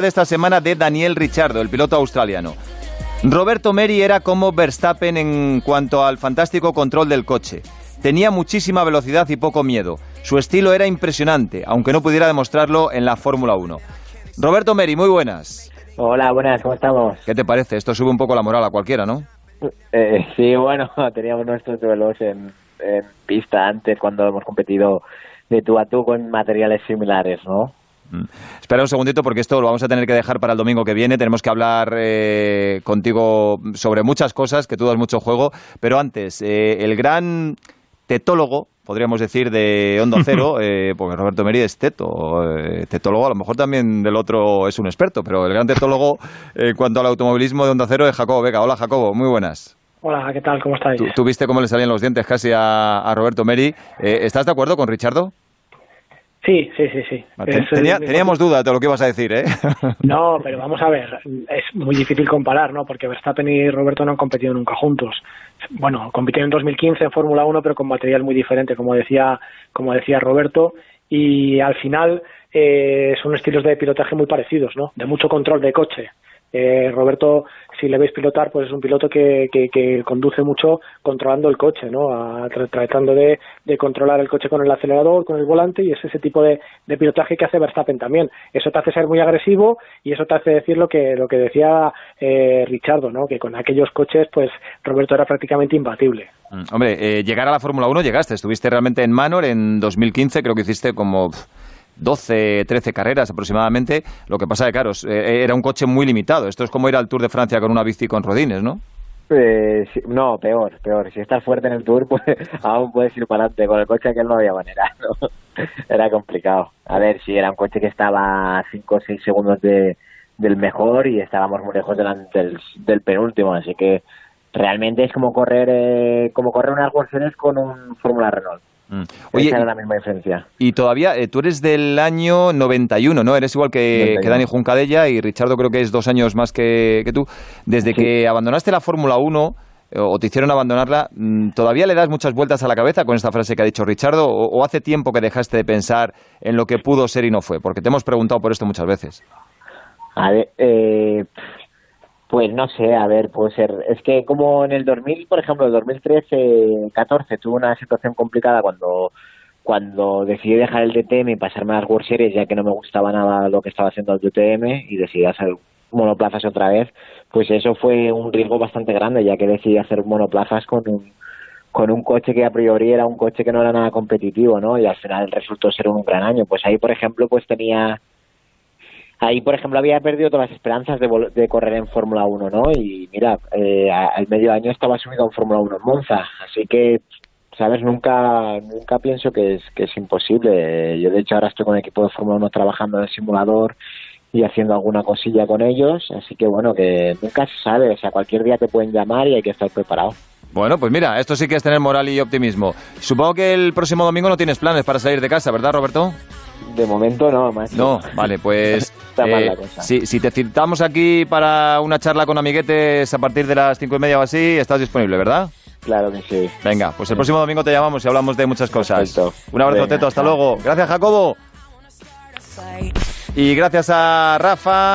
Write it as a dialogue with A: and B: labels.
A: de esta semana de Daniel Ricciardo, el piloto australiano. Roberto Meri era como Verstappen en cuanto al fantástico control del coche. Tenía muchísima velocidad y poco miedo. Su estilo era impresionante, aunque no pudiera demostrarlo en la Fórmula 1. Roberto Meri, muy buenas.
B: Hola, buenas, ¿cómo estamos?
A: ¿Qué te parece? Esto sube un poco la moral a cualquiera, ¿no?
B: Eh, sí, bueno, teníamos nuestros duelos en, en pista antes cuando hemos competido de tú a tú con materiales similares, ¿no?
A: Mm. Espera un segundito porque esto lo vamos a tener que dejar para el domingo que viene. Tenemos que hablar eh, contigo sobre muchas cosas, que tú das mucho juego. Pero antes, eh, el gran tetólogo, podríamos decir, de Onda Cero, eh, porque Roberto Meri es teto, eh, tetólogo, a lo mejor también del otro es un experto, pero el gran tetólogo en cuanto al automovilismo de Onda Cero es Jacobo Vega. Hola Jacobo, muy buenas.
C: Hola, ¿qué tal? ¿Cómo estáis?
A: Tú, tú viste cómo le salían los dientes casi a, a Roberto Meri. Eh, ¿Estás de acuerdo con Richardo?
C: Sí, sí, sí, sí.
A: Ten- tenía- teníamos dudas de lo que ibas a decir, ¿eh?
C: No, pero vamos a ver, es muy difícil comparar, ¿no? Porque Verstappen y Roberto no han competido nunca juntos. Bueno, compitieron en 2015 en Fórmula 1, pero con material muy diferente, como decía, como decía Roberto, y al final eh, son estilos de pilotaje muy parecidos, ¿no? De mucho control de coche. Eh, Roberto, si le veis pilotar, pues es un piloto que, que, conduce mucho controlando el coche, ¿no? Tratando de, controlar el coche con el acelerador, con el volante, y es ese tipo de, de pilotaje que hace Verstappen también. Eso te hace ser muy agresivo y eso te hace decir lo que, lo que decía eh, Richardo, ¿no? Que con aquellos coches, pues Roberto era prácticamente imbatible.
A: Mm, Hombre, eh, llegar a la Fórmula 1 llegaste, estuviste realmente en Manor en 2015, creo que hiciste como 12, 13 carreras aproximadamente. Lo que pasa es que, claro, eh, era un coche muy limitado. Esto es como ir al Tour de Francia con una bici con rodines, ¿no?
B: Sí, no, peor, peor. Si estás fuerte en el tour, pues aún puedes ir para adelante. Con el coche que no había manera. Era complicado. A ver, sí, era un coche que estaba a 5 o 6 segundos de, del mejor y estábamos muy lejos del, del, del penúltimo, así que realmente es como correr eh, como correr unas World Series con un Fórmula Renault.
A: Mm. Oye,
B: Esa era la misma diferencia.
A: y todavía, eh, tú eres del año 91, ¿no? Eres igual que,
B: 91.
A: que Dani Juncadella y Richardo creo que es dos años más que, que tú. Desde
B: Sí.
A: que abandonaste la Fórmula 1 eh, o te hicieron abandonarla, mm, ¿todavía le das muchas vueltas a la cabeza con esta frase que ha dicho Richardo? ¿O, o hace tiempo que dejaste de pensar en lo que pudo ser y no fue? Porque te hemos preguntado por esto muchas veces.
B: A ver, eh, pues no sé, a ver, puede ser. Es que como en el 2000, por ejemplo, el 2013-14 tuve una situación complicada cuando cuando decidí dejar el DTM y pasarme a las World Series, ya que no me gustaba nada lo que estaba haciendo el DTM y decidí hacer monoplazas otra vez, pues eso fue un riesgo bastante grande, ya que decidí hacer monoplazas con un con un coche que a priori era un coche que no era nada competitivo, ¿no? Y al final resultó ser un gran año. Pues ahí, por ejemplo, pues tenía ahí, por ejemplo, había perdido todas las esperanzas de, correr en Fórmula 1, ¿no? Y mira, eh, al medio año estaba subido en Fórmula 1 en Monza, así que, ¿sabes? Nunca nunca pienso que es, que es imposible. Yo, de hecho, ahora estoy con el equipo de Fórmula 1 trabajando en el simulador y haciendo alguna cosilla con ellos, así que, bueno, que nunca se sabe, o sea, cualquier día te pueden llamar y hay que estar preparado.
A: Bueno, pues mira, esto sí que es tener moral y optimismo. Supongo que el próximo domingo no tienes planes para salir de casa, ¿verdad, Roberto?
B: De momento no, más.
A: No, vale, pues
B: Está mal
A: eh,
B: la cosa.
A: si, si te citamos aquí para una charla con amiguetes a partir de las cinco y media o así, estás disponible, ¿verdad?
B: Claro que sí.
A: Venga, pues el próximo domingo te llamamos y hablamos de muchas cosas.
B: Perfecto.
A: Un abrazo,
B: Venga,
A: Teto, hasta luego. Gracias, Jacobo. Y gracias a Rafa.